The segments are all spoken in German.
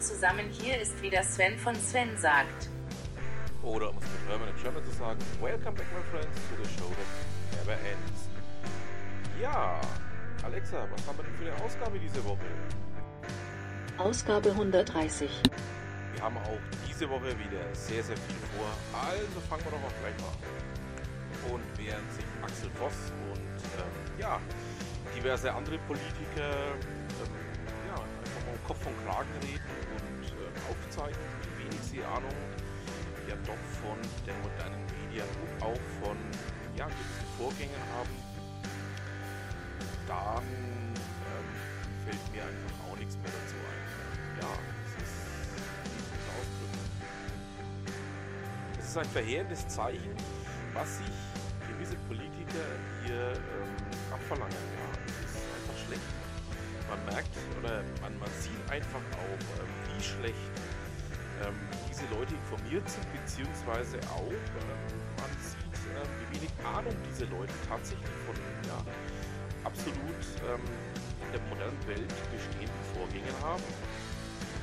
Zusammen, hier ist wieder Sven von Sven sagt. Oder um es mit Hermann und German zu sagen, Welcome back my friends to the show that never ends. Ja, Alexa, was haben wir denn für eine Ausgabe diese Woche? Ausgabe 130. Wir haben auch diese Woche wieder sehr, sehr viel vor. Also fangen wir doch auch gleich mal an. Und während sich Axel Voss und ähm, ja, diverse andere Politiker Kopf und Kragen reden und äh, aufzeigen, wie wenig sie Ahnung ja doch von den modernen Medien und auch von ja, gewissen Vorgängen haben, dann ähm, fällt mir einfach auch nichts mehr dazu ein. Ja, es ist. Es ist ein verheerendes Zeichen, was sich gewisse Politiker hier ähm, abverlangen. Ja, Man merkt oder man, man sieht einfach auch, ähm, wie schlecht ähm, diese Leute informiert sind, beziehungsweise auch ähm, man sieht, ähm, wie wenig Ahnung diese Leute tatsächlich von ja, absolut ähm, in der modernen Welt bestehenden Vorgängen haben.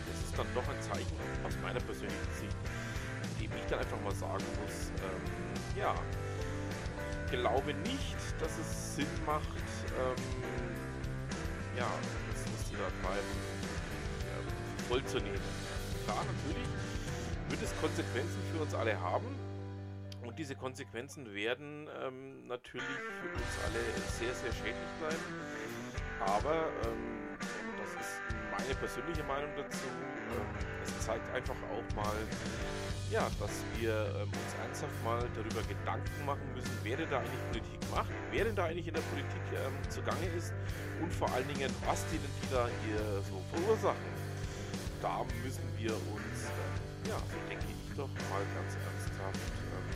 Das ist dann doch ein Zeichen aus meiner persönlichen Sicht, dem ich dann einfach mal sagen muss, ähm, ja, glaube nicht, dass es Sinn macht, ähm, ja, das, was die da treiben, ähm, vollzunehmen. Klar, natürlich wird es Konsequenzen für uns alle haben. Und diese Konsequenzen werden ähm, natürlich für uns alle sehr, sehr schädlich bleiben. Aber ähm, ist meine persönliche Meinung dazu. Ähm, es zeigt einfach auch mal, ja, dass wir ähm, uns ernsthaft mal darüber Gedanken machen müssen, wer denn da eigentlich Politik macht, wer denn da eigentlich in der Politik ähm, zugange ist und vor allen Dingen, was denen die da hier so verursachen. Da müssen wir uns, ähm, ja, so denke ich doch mal ganz ernsthaft, ähm,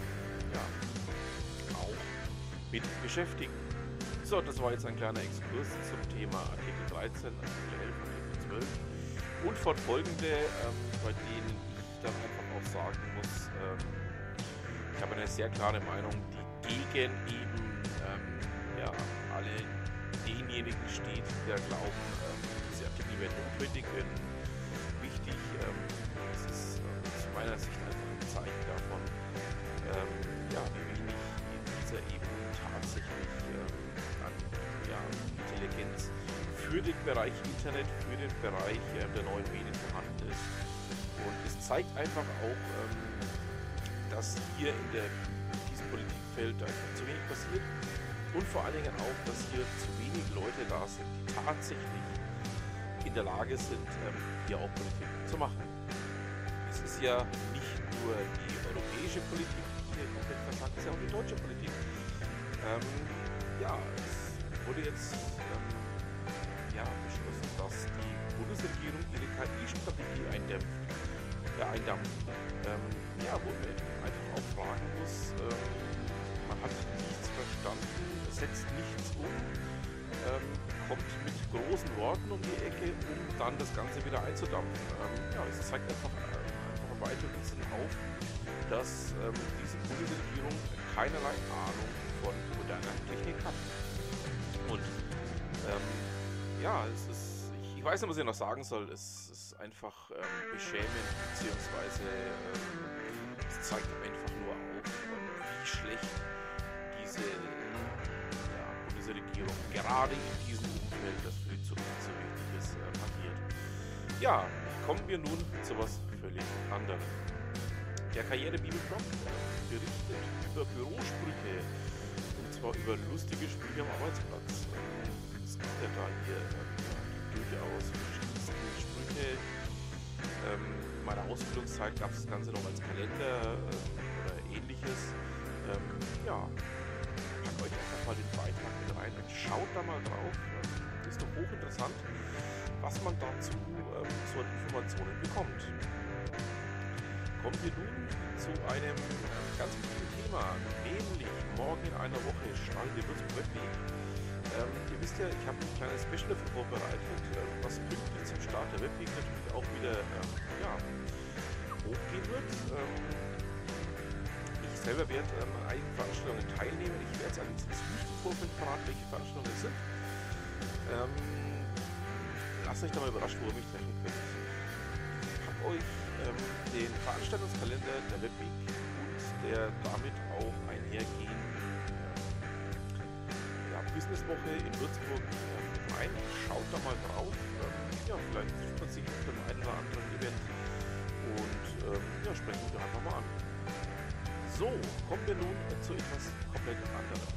ja, auch mit beschäftigen. So, das war jetzt ein kleiner Exkurs zum Thema Artikel 13, Artikel 11 12 und fortfolgende, ähm, bei denen ich dann einfach auch sagen muss, ähm, ich habe eine sehr klare Meinung, die gegen eben ähm, ja, alle denjenigen steht, die da glauben, ähm, diese Artikel wären notwendig, wenn wichtig. Ähm, es ist äh, zu meiner Sicht einfach ein Zeichen davon, ähm, ja, für den Bereich Internet, für den Bereich äh, der neuen Medien vorhanden ist. Und es zeigt einfach auch, ähm, dass hier in, der, in diesem Politikfeld einfach zu wenig passiert und vor allen Dingen auch, dass hier zu wenig Leute da sind, die tatsächlich in der Lage sind, ähm, hier auch Politik zu machen. Es ist ja nicht nur die europäische Politik, die hier komplett versagt, es ist ja auch die deutsche Politik. Ähm, ja, es wurde jetzt ähm, dass die Bundesregierung ihre KI-Strategie eindämpft. Ja, eindampft. Ähm, ja, wo man einfach auch fragen muss, ähm, man hat nichts verstanden, setzt nichts um, ähm, kommt mit großen Worten um die Ecke, um dann das Ganze wieder einzudampfen. Ähm, ja, es zeigt einfach, äh, einfach weiter Sinn auf, dass ähm, diese Bundesregierung keinerlei Ahnung von moderner Technik hat. Und ähm, ja, es ist, ich, weiß nicht, was ich noch sagen soll. Es ist einfach ähm, beschämend, beziehungsweise ähm, es zeigt einfach nur auf, ähm, wie schlecht diese ja, Bundesregierung gerade in diesem Umfeld, das für die Zukunft so wichtig ist, äh, agiert. Ja, kommen wir nun zu was völlig anderem. Der Karrierebibelblog berichtet über Bürosprüche und zwar über lustige Sprüche am Arbeitsplatz. Es gibt ja da hier äh, durchaus verschiedenste Sprüche. Ähm, in meiner Ausbildungszeit gab es das Ganze noch als Kalender äh, oder ähnliches. Ähm, ja, packt euch einfach mal den Beitrag mit rein und schaut da mal drauf. Das ist doch hochinteressant, was man dazu ähm, so Informationen bekommt. Kommen wir nun zu einem ganz wichtigen Thema, nämlich morgen in einer Woche der Würzburg Webweek. Ähm, ihr wisst ja, ich habe ein kleines Special dafür vorbereitet, äh, was pünktlich zum Start der Webweek natürlich auch wieder ähm, ja, hochgehen wird. Ähm, ich selber werde ähm, an einigen Veranstaltungen teilnehmen. Ich werde es allerdings nicht im Vorfeld verraten, welche Veranstaltungen es sind. Ähm, lasst euch da mal überrascht, wo ihr mich treffen könnt. euch ähm, den Veranstaltungskalender der Webweek und der damit auch einhergehenden Businesswoche in Würzburg äh, rein. Schaut da mal drauf. Ähm, ja, vielleicht trifft man sich auf dem einen oder anderen Event und ähm, ja, sprechen wir einfach mal an. So, kommen wir nun zu etwas komplett anderem.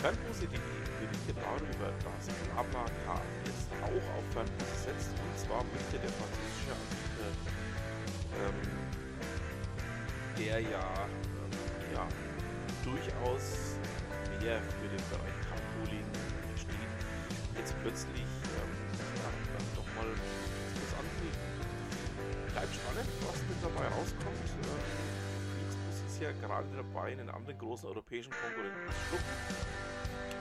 Fernbus.de berichtet darüber, dass BlaBlaCar jetzt auch auf Fernbus setzt und zwar möchte der französische Anbieter, ähm, der ja, ähm, ja durchaus mehr für den Bereich plötzlich ähm, ja, dann doch mal was anbieten. Bleibt spannend, was mit dabei rauskommt. Ähm, ja gerade dabei, einen anderen großen europäischen Konkurrenten zu schlucken.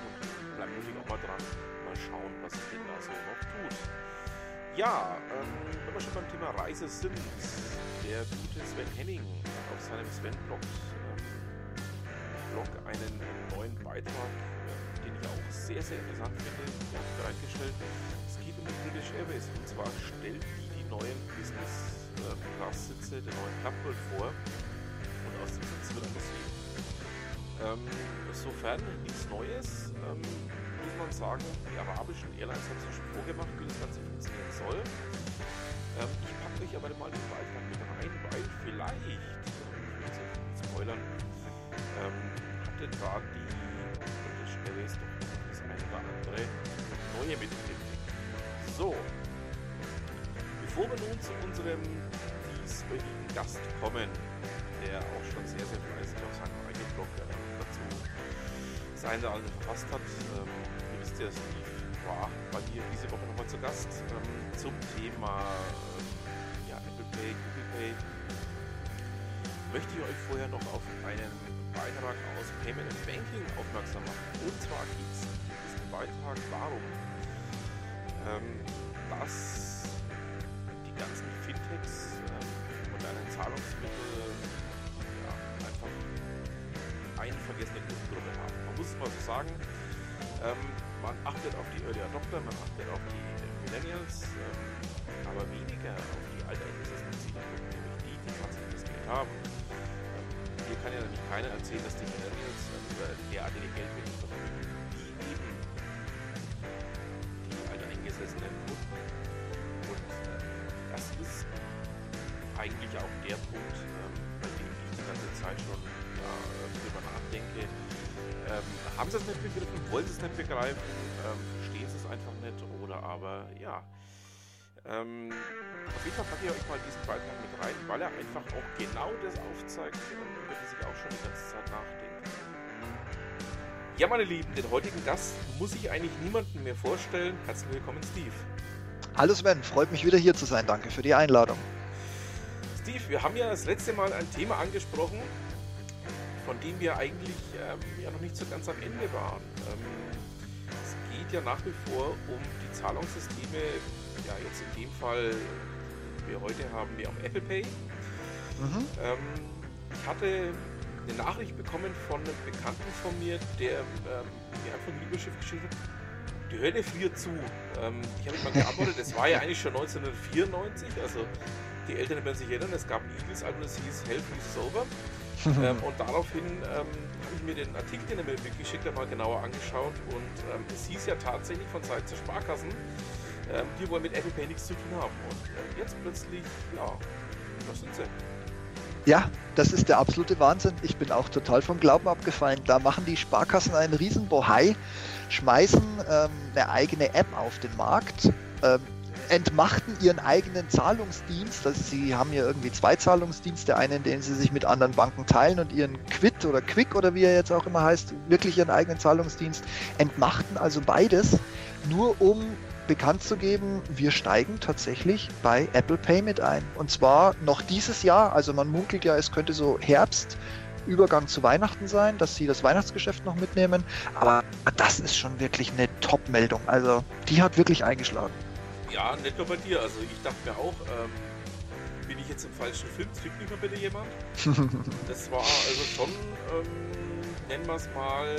Und bleiben natürlich auch mal dran, mal schauen, was sich denn da so noch tut. Ja, ähm, wenn wir schon beim Thema Reise sind, der gute Sven Henning hat auf seinem Sven-Blog ähm, einen neuen Beitrag, ich auch sehr, sehr interessant finde, bereitgestellt. Es geht um die British Airways und zwar stellt die die neuen Business-Class-Sitze der neuen Clubworld vor aus dem Sitz wird gesehen. Ähm, sofern nichts Neues, ähm, muss man sagen, die arabischen Airlines haben es schon vorgemacht, wie das Ganze funktionieren soll. Ähm, ich packe euch aber mal den Beitrag mit rein, weil vielleicht, ich will jetzt nicht spoilern, ähm, hatte da die Airways doch das eine oder andere neue mitgegeben. So, bevor wir nun zu unserem dieswöchigen Gast kommen, der auch schon sehr, sehr fleißig auf seinem eigenen Blog äh, dazu das eine oder andere verfasst hat. Ähm, ihr wisst ja, Steve war bei mir diese Woche nochmal zu Gast ähm, zum Thema äh, ja, Apple Pay, Google Pay. Möchte ich euch vorher noch auf einen Beitrag aus Payment and Banking aufmerksam machen. Und zwar geht es in diesem Beitrag darum, ähm, dass die ganzen Fintechs, ähm, modernen Zahlungsmittel, eine vergessene Grundgruppe haben. Man muss es mal so sagen. Ähm, man achtet auf die Early Adopter, man achtet auf die Millennials, ähm, aber weniger auf die alteingesessenen Zielgruppen, nämlich die, die tatsächlich das Geld haben. Kann ja nämlich keiner erzählen, dass die Millennials äh, derartige Geldmittel verwenden, die eben die alteingesessenen Kunden. Und äh, das ist eigentlich auch der Punkt, ähm, bei dem ich die ganze Zeit schon ja, drüber nachdenke, ähm, haben sie es nicht begriffen, wollen sie es nicht begreifen, ähm, verstehen sie es einfach nicht? Oder aber ja. Ähm, auf jeden Fall packe ich euch mal diesen Beitrag mit rein, weil er einfach auch genau das aufzeigt, über das ich auch schon die ganze Zeit nachdenke. Ja, meine Lieben, den heutigen Gast muss ich eigentlich niemanden mehr vorstellen. Herzlich willkommen, Steve. Hallo Sven, freut mich wieder hier zu sein. Danke für die Einladung. Steve, wir haben ja das letzte Mal ein Thema angesprochen, von dem wir eigentlich ähm, ja noch nicht so ganz am Ende waren. Ähm, es geht ja nach wie vor um die Zahlungssysteme, ja jetzt in dem Fall, wir heute haben wir am Apple Pay. Mhm. Ähm, ich hatte eine Nachricht bekommen von einem Bekannten von mir, der ähm, mir einfach ein Überschrift geschrieben hat, die Hölle friert zu. Ähm, ich habe mal geantwortet, es war ja eigentlich schon 1994, also die Eltern werden sich erinnern, es gab ein Eagles-Album, das hieß Hell Freezes Over. ähm, und daraufhin ähm, habe ich mir den Artikel, den er mir mitgeschickt hat, mal genauer angeschaut. Und ähm, es hieß ja tatsächlich von Seiten der Sparkassen, ähm, die wollen mit Apple Pay nichts zu tun haben. Und äh, jetzt plötzlich, ja, das sind sie. Ja, das ist der absolute Wahnsinn. Ich bin auch total vom Glauben abgefallen. Da machen die Sparkassen einen riesen Bohai, schmeißen ähm, eine eigene App auf den Markt. Ähm, entmachten ihren eigenen Zahlungsdienst. Also sie haben ja irgendwie zwei Zahlungsdienste, einen, den sie sich mit anderen Banken teilen und ihren Quid oder Quick oder wie er jetzt auch immer heißt, wirklich ihren eigenen Zahlungsdienst, entmachten also beides, nur um bekannt zu geben, wir steigen tatsächlich bei Apple Pay mit ein. Und zwar noch dieses Jahr, also man munkelt ja, es könnte so Herbst Übergang zu Weihnachten sein, dass sie das Weihnachtsgeschäft noch mitnehmen. Aber das ist schon wirklich eine Top-Meldung. Also die hat wirklich eingeschlagen. Ja, nicht nur bei dir. Also ich dachte mir auch, ähm, bin ich jetzt im falschen Film? Zwingt mich mal bitte jemand? das war also schon, ähm, nennen wir es mal,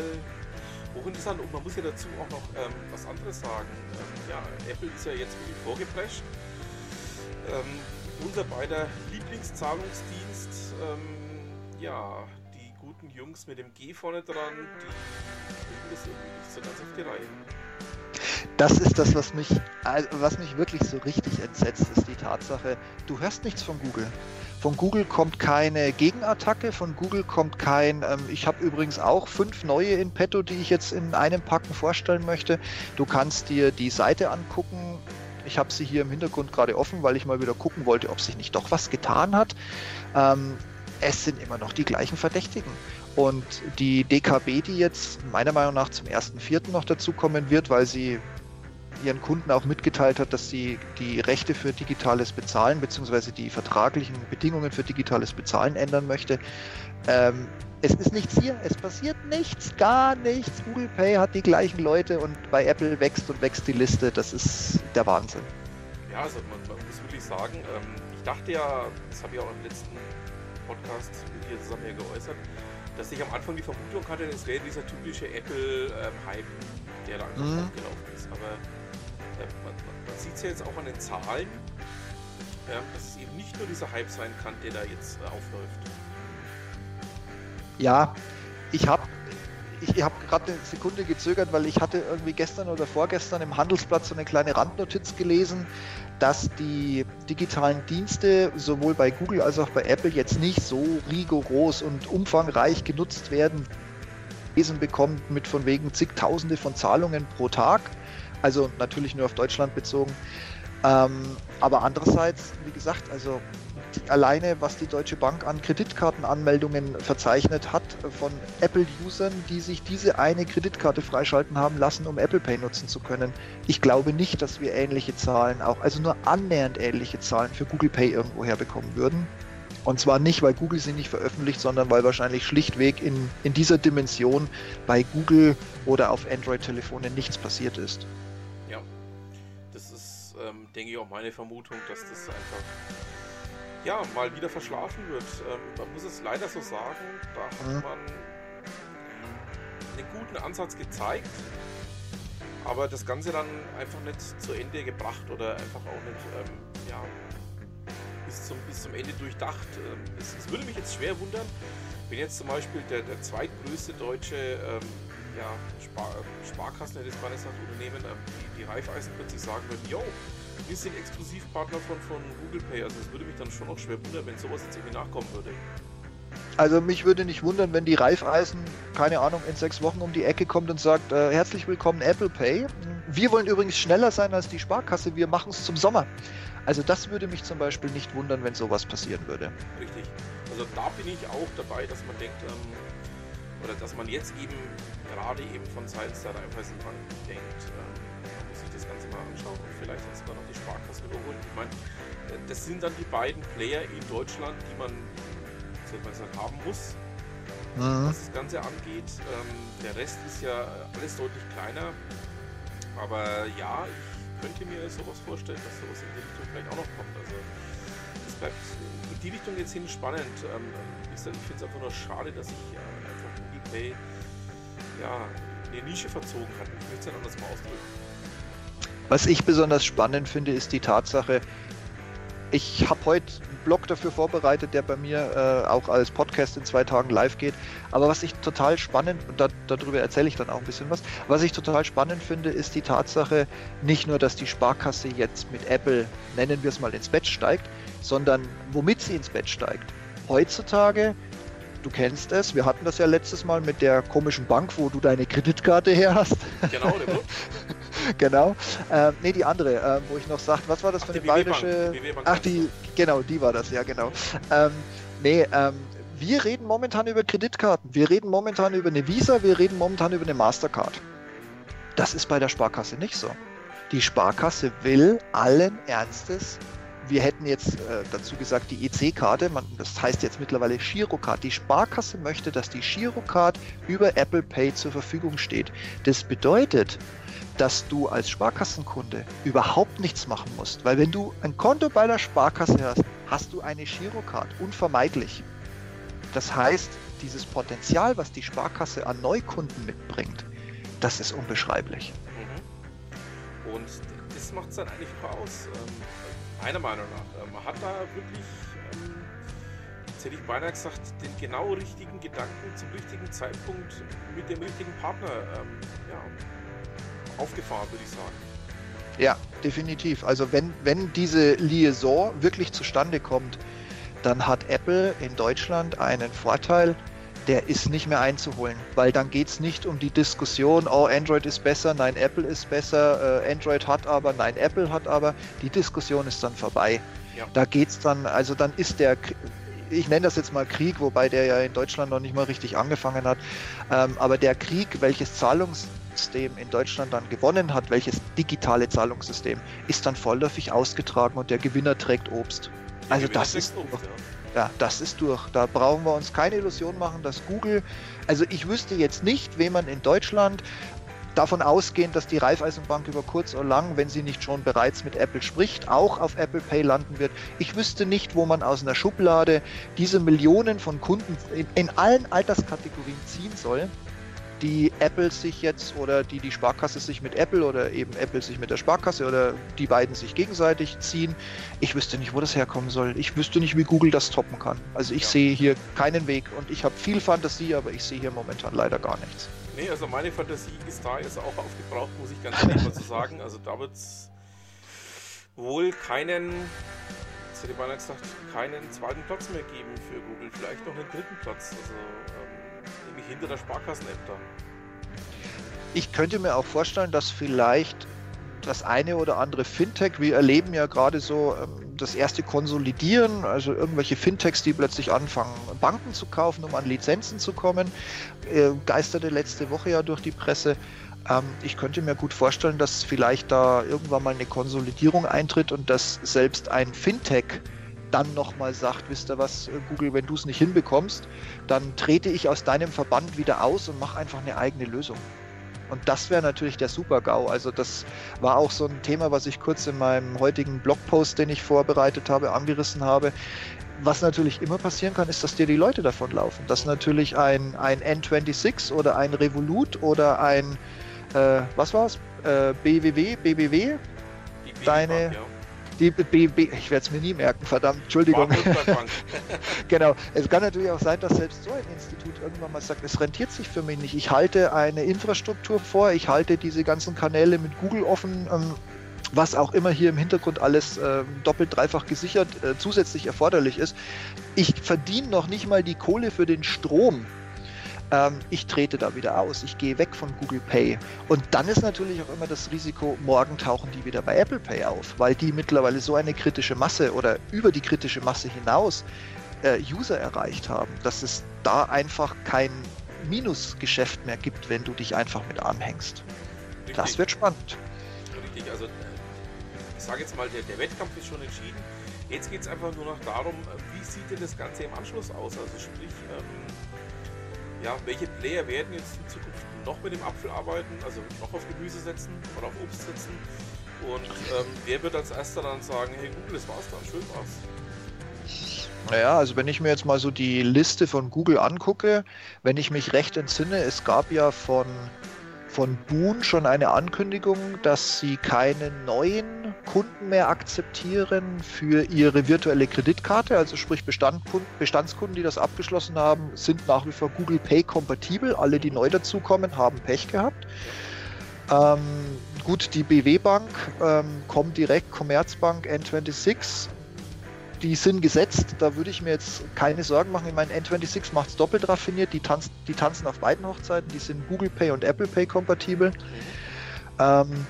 hochinteressant. Und man muss ja dazu auch noch ähm, was anderes sagen. Ähm, ja, Apple ist ja jetzt wirklich vorgeprescht. Ähm, unser beider Lieblingszahlungsdienst. Ähm, ja, die guten Jungs mit dem G vorne dran, die kriegen das irgendwie nicht so ganz auf die Reihe. Das ist das, was mich, was mich wirklich so richtig entsetzt, ist die Tatsache, du hörst nichts von Google. Von Google kommt keine Gegenattacke, von Google kommt kein, ähm, ich habe übrigens auch fünf neue in petto, die ich jetzt in einem Packen vorstellen möchte. Du kannst dir die Seite angucken. Ich habe sie hier im Hintergrund gerade offen, weil ich mal wieder gucken wollte, ob sich nicht doch was getan hat. Ähm, es sind immer noch die gleichen Verdächtigen. Und die DKB, die jetzt meiner Meinung nach zum 1.4. noch dazukommen wird, weil sie ihren Kunden auch mitgeteilt hat, dass sie die Rechte für digitales Bezahlen bzw. die vertraglichen Bedingungen für digitales Bezahlen ändern möchte. Ähm, es ist nichts hier, es passiert nichts, gar nichts. Google Pay hat die gleichen Leute und bei Apple wächst und wächst die Liste. Das ist der Wahnsinn. Ja, also man, man muss wirklich sagen, ähm, ich dachte ja, das habe ich auch im letzten Podcast mit dir zusammen hier geäußert, dass ich am Anfang die Vermutung hatte, es wäre dieser typische Apple-Hype, ähm, der da einfach mhm. aufgelaufen ist. Aber man, man sieht es ja jetzt auch an den Zahlen, ja, dass es eben nicht nur dieser Hype sein kann, der da jetzt äh, aufläuft. Ja, ich habe ich habe gerade eine Sekunde gezögert, weil ich hatte irgendwie gestern oder vorgestern im Handelsblatt so eine kleine Randnotiz gelesen, dass die digitalen Dienste sowohl bei Google als auch bei Apple jetzt nicht so rigoros und umfangreich genutzt werden. Lesen bekommt mit von wegen zigtausende von Zahlungen pro Tag, also natürlich nur auf Deutschland bezogen. Ähm, aber andererseits, wie gesagt, also alleine was die Deutsche Bank an Kreditkartenanmeldungen verzeichnet hat von Apple-Usern, die sich diese eine Kreditkarte freischalten haben lassen, um Apple Pay nutzen zu können. Ich glaube nicht, dass wir ähnliche Zahlen auch, also nur annähernd ähnliche Zahlen für Google Pay irgendwo herbekommen würden. Und zwar nicht, weil Google sie nicht veröffentlicht, sondern weil wahrscheinlich schlichtweg in, in dieser Dimension bei Google oder auf Android-Telefonen nichts passiert ist ähm, denke ich auch meine Vermutung, dass das einfach ja mal wieder verschlafen wird. Ähm, man muss es leider so sagen, da hat mhm. man einen guten Ansatz gezeigt, aber das Ganze dann einfach nicht zu Ende gebracht oder einfach auch nicht ähm, ja, bis, zum, bis zum Ende durchdacht. Ähm, es, es, würde mich jetzt schwer wundern, wenn jetzt zum Beispiel der, der zweitgrößte deutsche ähm, ja, Spar Sparkassen, ich mal gesagt, Unternehmen, ähm, die, die Raiffeisen plötzlich sagen würden, yo, wir sind Exklusivpartner von, von Google Pay. Also es würde mich dann schon noch schwer wundern, wenn sowas jetzt irgendwie nachkommen würde. Also mich würde nicht wundern, wenn die Raiffeisen, keine Ahnung, in sechs Wochen um die Ecke kommt und sagt, äh, herzlich willkommen Apple Pay. Wir wollen übrigens schneller sein als die Sparkasse, wir machen es zum Sommer. Also das würde mich zum Beispiel nicht wundern, wenn sowas passieren würde. Richtig. Also da bin ich auch dabei, dass man denkt, ähm, oder dass man jetzt eben gerade eben von seitens der Raiffeisenbank denkt, ähm, mal anschauen und vielleicht jetzt sogar noch die Sparkasse überholen. Ich meine, das sind dann die beiden Player in Deutschland, die man sagen, haben muss, mhm. was das Ganze angeht. Ähm, der Rest ist ja alles deutlich kleiner. Aber ja, ich könnte mir sowas vorstellen, dass sowas in die Richtung vielleicht auch noch kommt. Also es bleibt in die Richtung jetzt hin spannend. Ähm, ich finde es einfach nur schade, dass ich äh, einfach Google Pay ja, in die Nische verzogen hat. Ich möchte es ja anders mal ausdrücken. Was ich besonders spannend finde, ist die Tatsache, ich habe heute einen Blog dafür vorbereitet, der bei mir äh, auch als Podcast in zwei Tagen live geht. Aber was ich total spannend, und da, darüber erzähle ich dann auch ein bisschen was, was ich total spannend finde, ist die Tatsache, nicht nur, dass die Sparkasse jetzt mit Apple, nennen wir es mal, ins Bett steigt, sondern womit sie ins Bett steigt. Heutzutage du kennst es. Wir hatten das ja letztes Mal mit der komischen Bank, wo du deine Kreditkarte her hast. Genau, der Genau. Äh, nee, die andere, äh, wo ich noch sagte, was war das Ach, für eine bayerische. Ach, die, genau, die war das, ja, genau. Ähm, nee, ähm, wir reden momentan über Kreditkarten. Wir reden momentan über eine Visa, wir reden momentan über eine Mastercard. Das ist bei der Sparkasse nicht so. Die Sparkasse will allen Ernstes wir hätten jetzt äh, dazu gesagt, die EC-Karte, das heißt jetzt mittlerweile Girocard. Die Sparkasse möchte, dass die Girocard über Apple Pay zur Verfügung steht. Das bedeutet, dass du als Sparkassenkunde überhaupt nichts machen musst, weil wenn du ein Konto bei der Sparkasse hast, hast du eine Girocard, unvermeidlich. Das heißt, dieses Potenzial, was die Sparkasse an Neukunden mitbringt, das ist unbeschreiblich. Mhm. Und das macht es dann eigentlich auch aus. Ähm meiner Meinung nach, äh, man hat da wirklich, ähm, jetzt hätte ich beinahe gesagt, den genau richtigen Gedanken zum richtigen Zeitpunkt mit dem richtigen Partner ähm, ja, aufgefahren, würde ich sagen. Ja, definitiv. Also wenn, wenn diese Liaison wirklich zustande kommt, dann hat Apple in Deutschland einen Vorteil, der ist nicht mehr einzuholen, weil dann geht es nicht um die Diskussion, oh, Android ist besser, nein, Apple ist besser, äh, Android hat aber, nein, Apple hat aber. Die Diskussion ist dann vorbei. Ja. Da geht es dann, also dann ist der, ich nenne das jetzt mal Krieg, wobei der ja in Deutschland noch nicht mal richtig angefangen hat, ähm, aber der Krieg, welches Zahlungssystem in Deutschland dann gewonnen hat, welches digitale Zahlungssystem, ist dann vorläufig ausgetragen und der Gewinner trägt Obst. Also das ist, Obst, ja. Ja, das ist durch. Da brauchen wir uns keine Illusion machen, dass Google, also ich wüsste jetzt nicht, wen man in Deutschland davon ausgehend, dass die Raiffeisenbank über kurz oder lang, wenn sie nicht schon bereits mit Apple spricht, auch auf Apple Pay landen wird. Ich wüsste nicht, wo man aus einer Schublade diese Millionen von Kunden in, in allen Alterskategorien ziehen soll die Apple sich jetzt oder die die Sparkasse sich mit Apple oder eben Apple sich mit der Sparkasse oder die beiden sich gegenseitig ziehen. Ich wüsste nicht, wo das herkommen soll. Ich wüsste nicht, wie Google das toppen kann. Also ich ja. sehe hier keinen Weg und ich habe viel Fantasie, aber ich sehe hier momentan leider gar nichts. Nee, also meine Fantasie ist da jetzt auch aufgebraucht, muss ich ganz ehrlich mal so sagen. Also da wird es wohl keinen, jetzt hätte ich beinahe gesagt, keinen zweiten Platz mehr geben für Google. Vielleicht noch einen dritten Platz. Also ähm, nämlich hinter der Sparkassen-App dann. Ich könnte mir auch vorstellen, dass vielleicht das eine oder andere Fintech, wir erleben ja gerade so ähm, das erste Konsolidieren, also irgendwelche Fintechs, die plötzlich anfangen, Banken zu kaufen, um an Lizenzen zu kommen, äh, geisterte letzte Woche ja durch die Presse. Ähm, ich könnte mir gut vorstellen, dass vielleicht da irgendwann mal eine Konsolidierung eintritt und dass selbst ein Fintech dann nochmal sagt, wisst ihr was, Google, wenn du es nicht hinbekommst, dann trete ich aus deinem Verband wieder aus und mache einfach eine eigene Lösung. Und das wäre natürlich der Super-GAU. Also das war auch so ein Thema, was ich kurz in meinem heutigen Blogpost, den ich vorbereitet habe, angerissen habe. Was natürlich immer passieren kann, ist, dass dir die Leute davonlaufen. Dass natürlich ein, ein N26 oder ein Revolut oder ein, äh, was war's, äh, BWW, BBW, deine... Ja die BB, ich werde es mir nie merken, verdammt, Entschuldigung. genau. Es kann natürlich auch sein, dass selbst so ein Institut irgendwann mal sagt, es rentiert sich für mich nicht. Ich halte eine Infrastruktur vor, ich halte diese ganzen Kanäle mit Google offen, ähm, was auch immer hier im Hintergrund alles äh, doppelt, dreifach gesichert äh, zusätzlich erforderlich ist. Ich verdiene noch nicht mal die Kohle für den Strom, ähm, ich trete da wieder aus, ich gehe weg von Google Pay. Und dann ist natürlich auch immer das Risiko, morgen tauchen die wieder bei Apple Pay auf, weil die mittlerweile so eine kritische Masse oder über die kritische Masse hinaus äh, User erreicht haben, dass es da einfach kein Minusgeschäft mehr gibt, wenn du dich einfach mit anhängst. Richtig. Das wird spannend. Richtig, also äh, ich sage jetzt mal, der, der Wettkampf ist schon entschieden. Jetzt geht es einfach nur noch darum, wie sieht denn das Ganze im Anschluss aus? Also sprich, ähm, ja, welche Player werden jetzt in Zukunft noch mit dem Apfel arbeiten, also noch auf Gemüse setzen oder auf Obst setzen? Und ähm, wer wird als erster dann sagen, hey Google, das war's dann, schön war's? Naja, also wenn ich mir jetzt mal so die Liste von Google angucke, wenn ich mich recht entsinne, es gab ja von von Boon schon eine Ankündigung, dass sie keine neuen Kunden mehr akzeptieren für ihre virtuelle Kreditkarte. Also sprich Bestandskunden, die das abgeschlossen haben, sind nach wie vor Google Pay kompatibel. Alle, die neu dazukommen, haben Pech gehabt. Ähm, gut, die BW Bank, ähm, Comdirect, Commerzbank, N26 die sind gesetzt, da würde ich mir jetzt keine Sorgen machen. Ich meine, N26 macht es doppelt raffiniert, die, tanz, die tanzen auf beiden Hochzeiten, die sind Google Pay und Apple Pay kompatibel. Mhm. Ähm,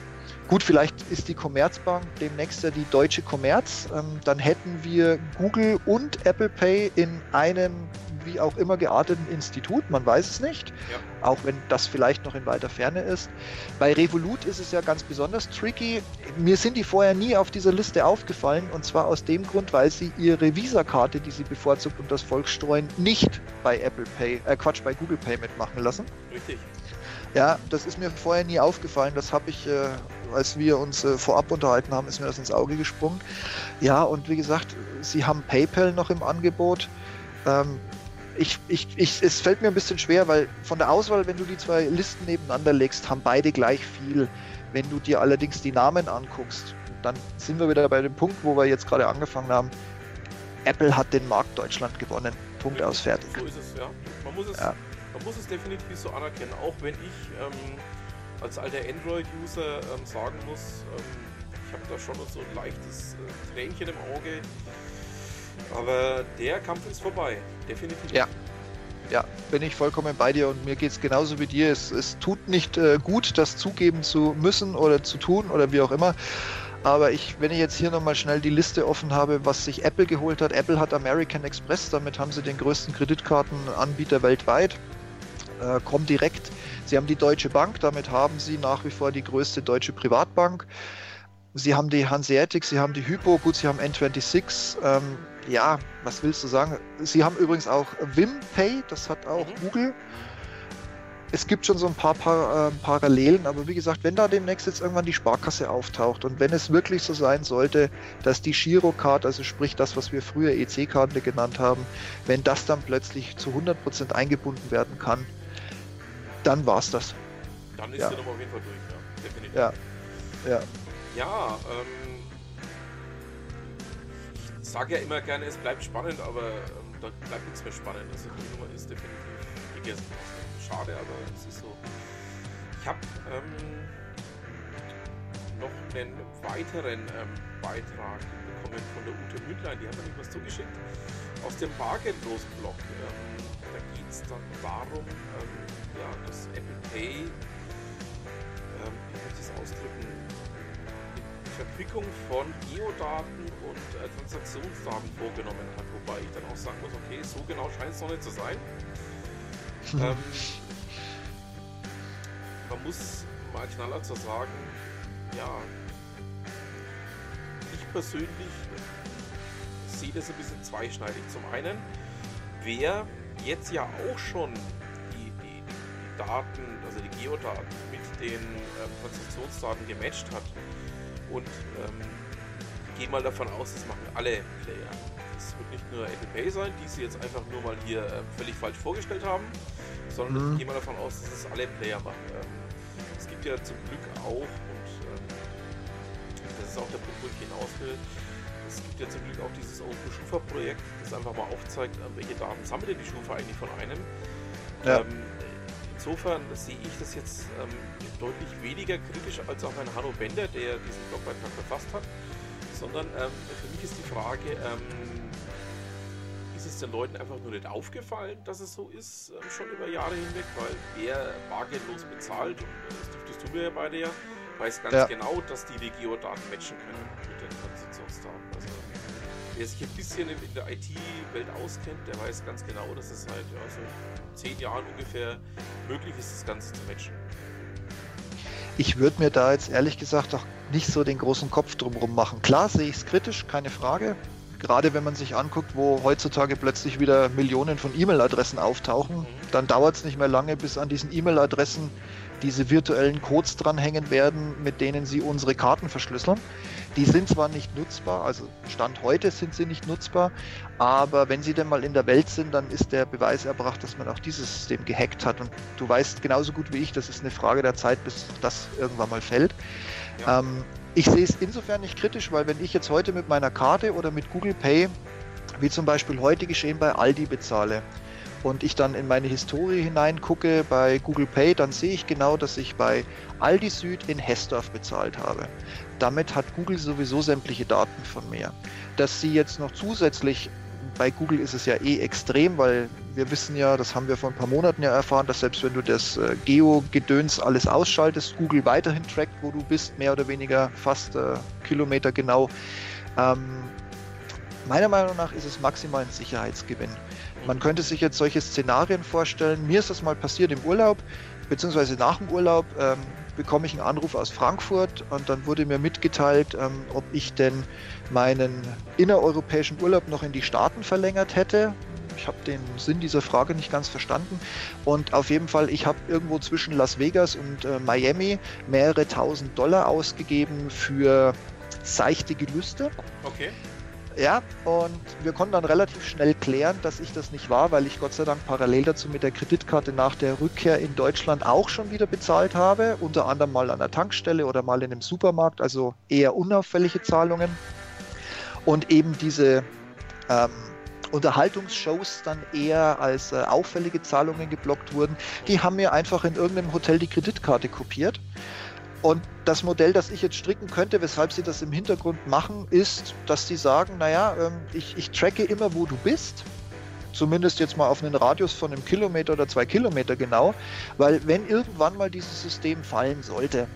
gut, vielleicht ist die Commerzbank demnächst ja die deutsche Commerz. Ähm, dann hätten wir Google und Apple Pay in einem wie auch immer gearteten Institut, man weiß es nicht, ja. auch wenn das vielleicht noch in weiter Ferne ist. Bei Revolut ist es ja ganz besonders tricky. Mir sind die vorher nie auf dieser Liste aufgefallen und zwar aus dem Grund, weil sie ihre Visa-Karte, die sie bevorzugt und das Volk streuen, nicht bei Apple Pay, äh Quatsch, bei Google Pay mitmachen lassen. Richtig. Ja, das ist mir vorher nie aufgefallen. Das habe ich, äh, als wir uns äh, vorab unterhalten haben, ist mir das ins Auge gesprungen. Ja, und wie gesagt, sie haben PayPal noch im Angebot. Ähm, ich, ich, ich, es fällt mir ein bisschen schwer, weil von der Auswahl, wenn du die zwei Listen nebeneinander legst, haben beide gleich viel. Wenn du dir allerdings die Namen anguckst, dann sind wir wieder bei dem Punkt, wo wir jetzt gerade angefangen haben. Apple hat den Markt Deutschland gewonnen. Punkt aus, fertig. So ist es, ja. Man muss es, Ja. man muss es definitiv so anerkennen, auch wenn ich ähm, als alter Android-User ähm, sagen muss, ähm, ich habe da schon so ein leichtes äh, Tränchen im Auge. Aber der Kampf ist vorbei, definitiv. Ja. Ja, bin ich vollkommen bei dir und mir geht es genauso wie dir. Es, es tut nicht äh, gut, das zugeben zu müssen oder zu tun oder wie auch immer. Aber ich, wenn ich jetzt hier nochmal schnell die Liste offen habe, was sich Apple geholt hat. Apple hat American Express, damit haben sie den größten Kreditkartenanbieter weltweit. Äh, Comdirect, sie haben die Deutsche Bank, damit haben sie nach wie vor die größte deutsche Privatbank. Sie haben die Hanseatic, sie haben die Hypo, gut, sie haben N26. Ähm, ja, was willst du sagen? Sie haben übrigens auch WimPay, das hat auch Mhm. Google. Es gibt schon so ein paar, paar äh, Parallelen, aber wie gesagt, wenn da demnächst jetzt irgendwann die Sparkasse auftaucht und wenn es wirklich so sein sollte, dass die Girocard, also sprich das, was wir früher EC-Karte genannt haben, wenn das dann plötzlich zu 100% eingebunden werden kann, dann war's das. Dann ist Ja. der Nummer auf jeden Fall durch, ja. Definitiv. Ja. Ja. Ja, ähm, ich sage ja immer gerne, es bleibt spannend, aber ähm, da bleibt nichts mehr spannend. Also die Nummer ist definitiv gegessen. Schade, aber es ist so. Ich habe ähm, noch einen weiteren ähm, Beitrag bekommen von der Ute Mündlein, die hat mir was zugeschickt, aus dem bargeldlosen Blog. Ähm, da geht es dann darum, ähm, ja, dass Apple Pay, ähm, wie kann ich das ausdrücken, Verquickung von Geodaten und äh, Transaktionsdaten vorgenommen hat, wobei ich dann auch sagen muss, okay, so genau scheint es noch nicht zu sein. Ähm, man muss mal knallhart so sagen, ja, ich persönlich sehe das ein bisschen zweischneidig. Zum einen, wer jetzt ja auch schon die, die, die Daten, also die Geodaten mit den ähm, Transaktionsdaten gematcht hat und ähm, gehe mal davon aus, das machen alle Player. Es wird nicht nur Apple Pay sein, die sie jetzt einfach nur mal hier ähm, völlig falsch vorgestellt haben, sondern Mhm. ich gehe mal davon aus, dass es alle Player machen. Ähm, es gibt ja zum Glück auch, und ähm, das ist auch der Punkt, wo ich hinaus will, es gibt ja zum Glück auch dieses Open Schufa Projekt, das einfach mal aufzeigt, ähm, welche Daten sammelt denn die Schufa eigentlich von einem. Ja. Ähm, insofern sehe ich das jetzt ähm, deutlich weniger kritisch als auch ein Hanno Bender, der diesen Blogbeitrag verfasst hat, sondern ähm, für mich ist die Frage, ähm, ist es den Leuten einfach nur nicht aufgefallen, dass es so ist, ähm, schon über Jahre hinweg, weil wer bargeldlos bezahlt, und das dürftest du mir ja beide ja, weiß ganz Ja. genau, dass die Geodaten matchen können mit den Transaktionsdaten. Also wer sich ein bisschen in der IT-Welt auskennt, der weiß ganz genau, dass es seit ja, so zehn Jahren ungefähr möglich ist, das Ganze zu matchen. Ich würde mir da jetzt ehrlich gesagt auch nicht so den großen Kopf drumherum machen. Klar sehe ich es kritisch, keine Frage. Gerade wenn man sich anguckt, wo heutzutage plötzlich wieder Millionen von E-Mail-Adressen auftauchen, Mhm. dann dauert es nicht mehr lange, bis an diesen E-Mail-Adressen diese virtuellen Codes dranhängen werden, mit denen sie unsere Karten verschlüsseln. Die sind zwar nicht nutzbar, also Stand heute sind sie nicht nutzbar, aber wenn sie denn mal in der Welt sind, dann ist der Beweis erbracht, dass man auch dieses System gehackt hat. Und du weißt genauso gut wie ich, das ist eine Frage der Zeit, bis das irgendwann mal fällt. Ja. Ähm, ich sehe es insofern nicht kritisch, weil wenn ich jetzt heute mit meiner Karte oder mit Google Pay, wie zum Beispiel heute geschehen bei Aldi bezahle, und ich dann in meine Historie hineingucke bei Google Pay, dann sehe ich genau, dass ich bei Aldi Süd in Hessdorf bezahlt habe. Damit hat Google sowieso sämtliche Daten von mir. Dass sie jetzt noch zusätzlich, bei Google ist es ja eh extrem, weil wir wissen ja, das haben wir vor ein paar Monaten ja erfahren, dass selbst wenn du das äh, Geo-Gedöns alles ausschaltest, Google weiterhin trackt, wo du bist, mehr oder weniger fast äh, Kilometer genau. Ähm, meiner Meinung nach ist es maximal ein Sicherheitsgewinn. Man könnte sich jetzt solche Szenarien vorstellen. Mir ist das mal passiert im Urlaub, beziehungsweise nach dem Urlaub ähm, bekomme ich einen Anruf aus Frankfurt und dann wurde mir mitgeteilt, ähm, ob ich denn meinen innereuropäischen Urlaub noch in die Staaten verlängert hätte. Ich habe den Sinn dieser Frage nicht ganz verstanden. Und auf jeden Fall, ich habe irgendwo zwischen Las Vegas und äh, Miami mehrere tausend Dollar ausgegeben für seichte Gelüste. Okay. Ja, und wir konnten dann relativ schnell klären, dass ich das nicht war, weil ich Gott sei Dank parallel dazu mit der Kreditkarte nach der Rückkehr in Deutschland auch schon wieder bezahlt habe, unter anderem mal an der Tankstelle oder mal in einem Supermarkt, also eher unauffällige Zahlungen. Und eben diese ähm, Unterhaltungsshows dann eher als äh, auffällige Zahlungen geblockt wurden, die haben mir einfach in irgendeinem Hotel die Kreditkarte kopiert. Und das Modell, das ich jetzt stricken könnte, weshalb sie das im Hintergrund machen, ist, dass sie sagen, naja, ähm, ich, ich tracke immer, wo du bist. Zumindest jetzt mal auf einen Radius von einem Kilometer oder zwei Kilometer genau. Weil wenn irgendwann mal dieses System fallen sollte,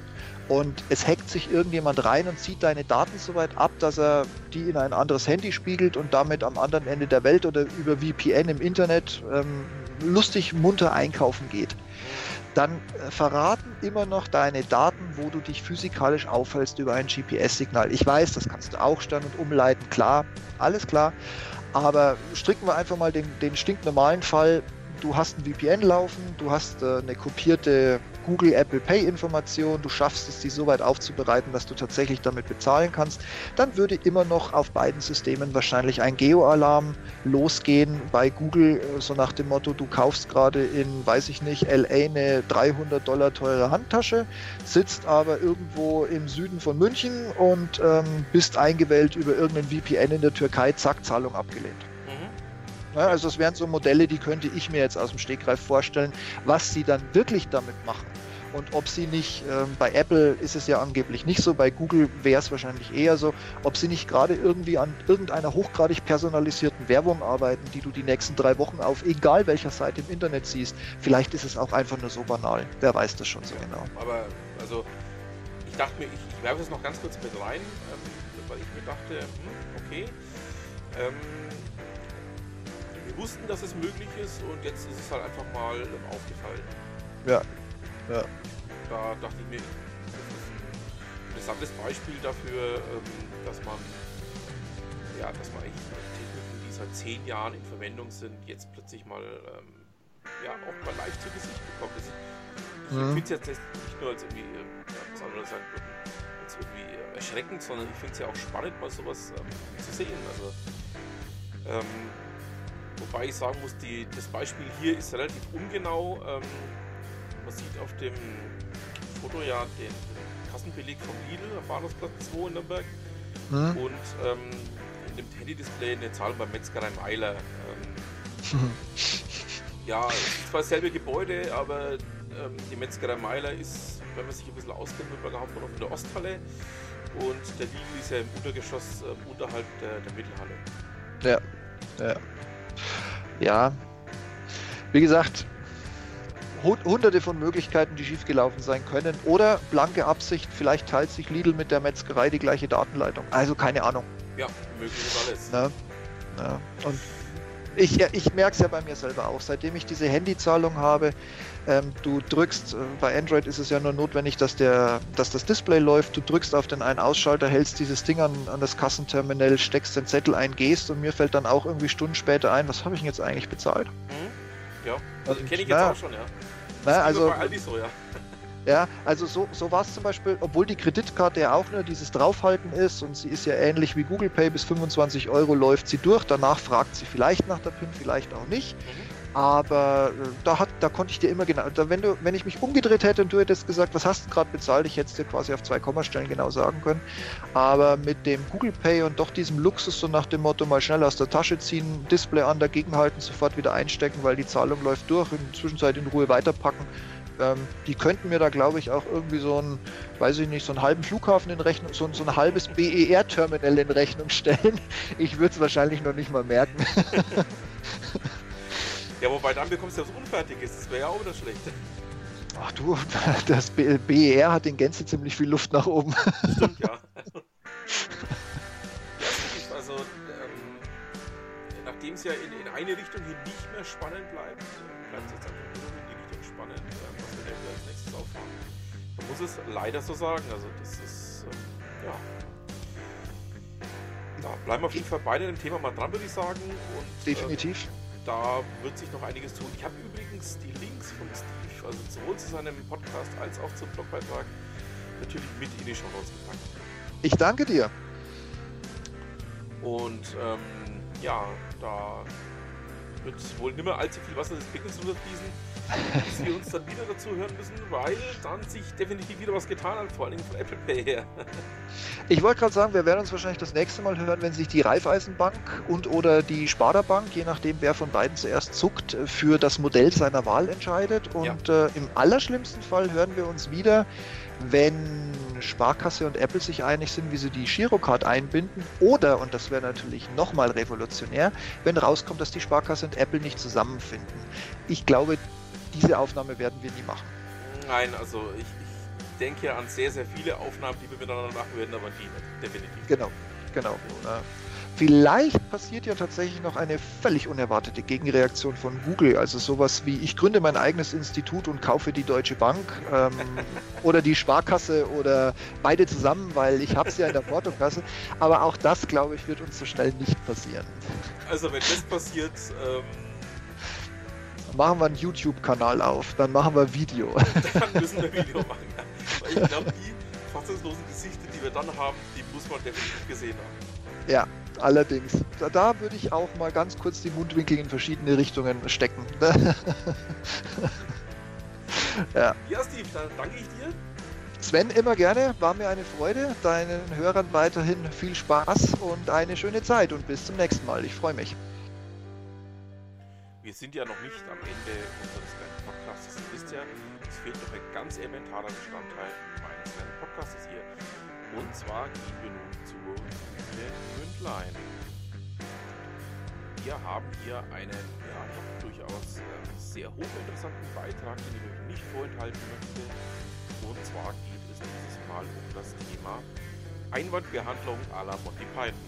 und es hackt sich irgendjemand rein und zieht deine Daten so weit ab, dass er die in ein anderes Handy spiegelt und damit am anderen Ende der Welt oder über VPN im Internet ähm, lustig munter einkaufen geht. Dann äh, verraten immer noch deine Daten, wo du dich physikalisch aufhältst über ein GPS-Signal. Ich weiß, das kannst du auch stellen und umleiten, klar, alles klar. Aber stricken wir einfach mal den, den stinknormalen Fall. Du hast ein VPN laufen, du hast äh, eine kopierte Google Apple Pay Information, du schaffst es, die so weit aufzubereiten, dass du tatsächlich damit bezahlen kannst, dann würde immer noch auf beiden Systemen wahrscheinlich ein Geo-Alarm losgehen bei Google, äh, so nach dem Motto, du kaufst gerade in, weiß ich nicht, LA eine 300 Dollar teure Handtasche, sitzt aber irgendwo im Süden von München und ähm, bist eingewählt über irgendeinen VPN in der Türkei, zack, Zahlung abgelehnt. Also das wären so Modelle, die könnte ich mir jetzt aus dem Stegreif vorstellen, was sie dann wirklich damit machen. Und ob sie nicht, äh, bei Apple ist es ja angeblich nicht so, bei Google wäre es wahrscheinlich eher so, ob sie nicht gerade irgendwie an irgendeiner hochgradig personalisierten Werbung arbeiten, die du die nächsten drei Wochen auf egal welcher Seite im Internet siehst. Vielleicht ist es auch einfach nur so banal. Wer weiß das schon so genau. Aber also ich dachte mir, ich, ich werfe es noch ganz kurz mit rein, ähm, weil ich mir dachte, hm, okay. Ähm, wussten, dass es möglich ist und jetzt ist es halt einfach mal aufgefallen. Ja. ja. Da dachte ich mir, das ist ein interessantes Beispiel dafür, ähm, dass man ja, dass man eigentlich Techniken, die seit zehn Jahren in Verwendung sind, jetzt plötzlich mal ähm, ja, auch mal live zu Gesicht bekommt. Ich mhm. finde es jetzt nicht nur als irgendwie, ähm, ja, was andere sagen würden, als irgendwie erschreckend, sondern ich finde es ja auch spannend, mal sowas ähm, zu sehen. Also ähm, Wobei ich sagen muss, die, das Beispiel hier ist relativ ungenau. Ähm, man sieht auf dem Foto ja den, Kassenbeleg vom Lidl am Bahnhofsplatz 2 in Nürnberg. Mhm. Und ähm, in dem Handy-Display eine Zahl beim Metzgerei Meiler. Ähm, ja, es ist zwar dasselbe Gebäude, aber ähm, die Metzgerei Meiler ist, wenn man sich ein bisschen auskennt, wird man Hauptbahnhof in der Osthalle. Und der Lidl ist ja im Untergeschoss äh, unterhalb der, der Mittelhalle. Ja, ja ja, wie gesagt, hunderte von Möglichkeiten, die schiefgelaufen sein können. Oder blanke Absicht, vielleicht teilt sich Lidl mit der Metzgerei die gleiche Datenleitung. Also keine Ahnung. Ja, möglich ist alles. Na, na. Und ich, ich merke es ja bei mir selber auch, seitdem ich diese Handyzahlung habe, ähm, du drückst, äh, bei Android ist es ja nur notwendig, dass, der, dass das Display läuft, du drückst auf den einen Ausschalter, hältst dieses Ding an, an das Kassenterminal, steckst den Zettel ein, gehst und mir fällt dann auch irgendwie Stunden später ein, was habe ich denn jetzt eigentlich bezahlt? Mhm. Ja, also kenne ich jetzt auch schon, ja. Na, also, bei Aldi so, ja. Ja, also so, so war es zum Beispiel, obwohl die Kreditkarte ja auch nur dieses Draufhalten ist und sie ist ja ähnlich wie Google Pay, bis 25 Euro läuft sie durch. Danach fragt sie vielleicht nach der PIN, vielleicht auch nicht. Mhm. Aber äh, da, hat, da konnte ich dir immer genau, da, wenn, du, wenn ich mich umgedreht hätte und du hättest gesagt, was hast du gerade bezahlt, ich hätte es dir quasi auf zwei Kommastellen genau sagen können. Aber mit dem Google Pay und doch diesem Luxus, so nach dem Motto, mal schnell aus der Tasche ziehen, Display an, dagegen halten, sofort wieder einstecken, weil die Zahlung läuft durch, in der Zwischenzeit in Ruhe weiterpacken ähm, die könnten mir da, glaube ich, auch irgendwie so ein, weiß ich nicht, so einen halben Flughafen in Rechnung, so, so ein halbes BER-Terminal in Rechnung stellen. Ich würde es wahrscheinlich noch nicht mal merken. ja, wobei dann bekommst du ja was Unfertiges, das wäre ja auch wieder schlecht. Ach du, das BER hat in Gänze ziemlich viel Luft nach oben. Stimmt, ja. also, ähm, nachdem es ja in, in eine Richtung hin nicht mehr spannend bleibt, bleibt es jetzt einfach Man muss es leider so sagen. Also das ist, ähm, ja. Da bleiben wir auf jeden Fall beide dem Thema mal dran, würde ich sagen. Und, Definitiv. Ähm, da wird sich noch einiges tun. Ich habe übrigens die Links von Steve, also sowohl zu seinem Podcast als auch zum Blogbeitrag, natürlich mit in die Show Notes gepackt. Ich danke dir. Und ähm, ja, da wird wohl nicht mehr allzu viel Wasser des Beckens runterfließen bis wir uns dann wieder dazu hören müssen, weil dann sich definitiv wieder was getan hat, vor allem von Apple Pay her. Ich wollte gerade sagen, wir werden uns wahrscheinlich das nächste Mal hören, wenn sich die Raiffeisenbank und oder die Sparda Bank, je nachdem wer von beiden zuerst zuckt, für das Modell seiner Wahl entscheidet. Und ja. äh, im allerschlimmsten Fall hören wir uns wieder, wenn Sparkasse und Apple sich einig sind, wie sie die Girocard einbinden. Oder, und das wäre natürlich nochmal revolutionär, wenn rauskommt, dass die Sparkasse und Apple nicht zusammenfinden. Ich glaube, diese Aufnahme werden wir nie machen. Nein, also ich, ich denke an sehr, sehr viele Aufnahmen, die wir miteinander machen werden, aber die nicht, definitiv. Genau, genau. Vielleicht passiert ja tatsächlich noch eine völlig unerwartete Gegenreaktion von Google. Also sowas wie, ich gründe mein eigenes Institut und kaufe die Deutsche Bank ähm, oder die Sparkasse oder beide zusammen, weil ich habe es ja in der Portokasse. Aber auch das, glaube ich, wird uns so schnell nicht passieren. Also wenn das passiert, ähm, machen wir einen YouTube-Kanal auf, dann machen wir Video. Dann müssen wir Video machen. Weil ich glaube, die fassungslosen Gesichter, die wir dann haben, die muss man definitiv gesehen haben. Ja, allerdings. Da, da würde ich auch mal ganz kurz die Mundwinkel in verschiedene Richtungen stecken. ja. ja, Steve, dann danke ich dir. Sven, immer gerne, war mir eine Freude. Deinen Hörern weiterhin viel Spaß und eine schöne Zeit und bis zum nächsten Mal. Ich freue mich. Wir sind ja noch nicht am Ende unseres kleinen Podcasts. Ihr wisst ja, es fehlt noch ein ganz elementarer Bestandteil meines kleinen Podcasts hier. Und zwar gehen wir nun zu Mündlein. Wir haben hier einen ja, durchaus äh, sehr hochinteressanten Beitrag, den ich euch nicht vorenthalten möchte. Und zwar geht es dieses Mal um das Thema Einwandbehandlung à la Monty Python.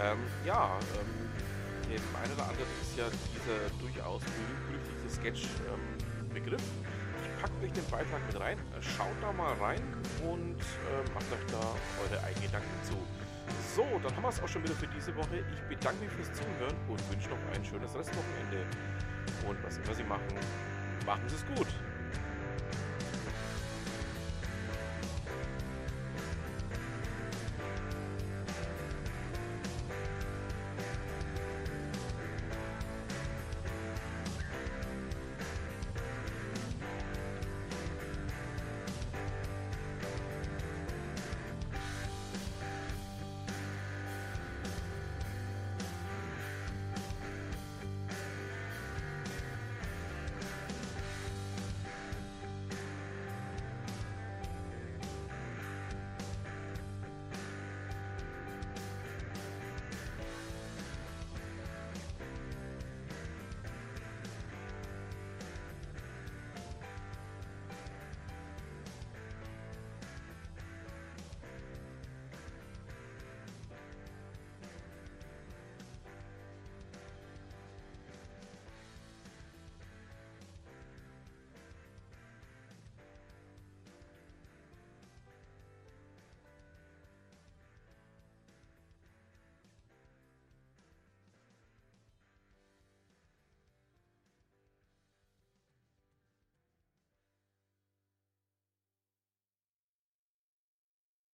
Ähm, ja, ähm, dem einen oder anderen ist ja dieser durchaus berühmt-berüchtigte Sketch-Begriff. Ähm, ich packe euch den Beitrag mit rein, schaut da mal rein und äh, macht euch da eure eigenen Gedanken zu. So, dann haben wir es auch schon wieder für diese Woche. Ich bedanke mich fürs Zuhören und wünsche noch ein schönes Restwochenende. Und was immer Sie machen, machen Sie es gut.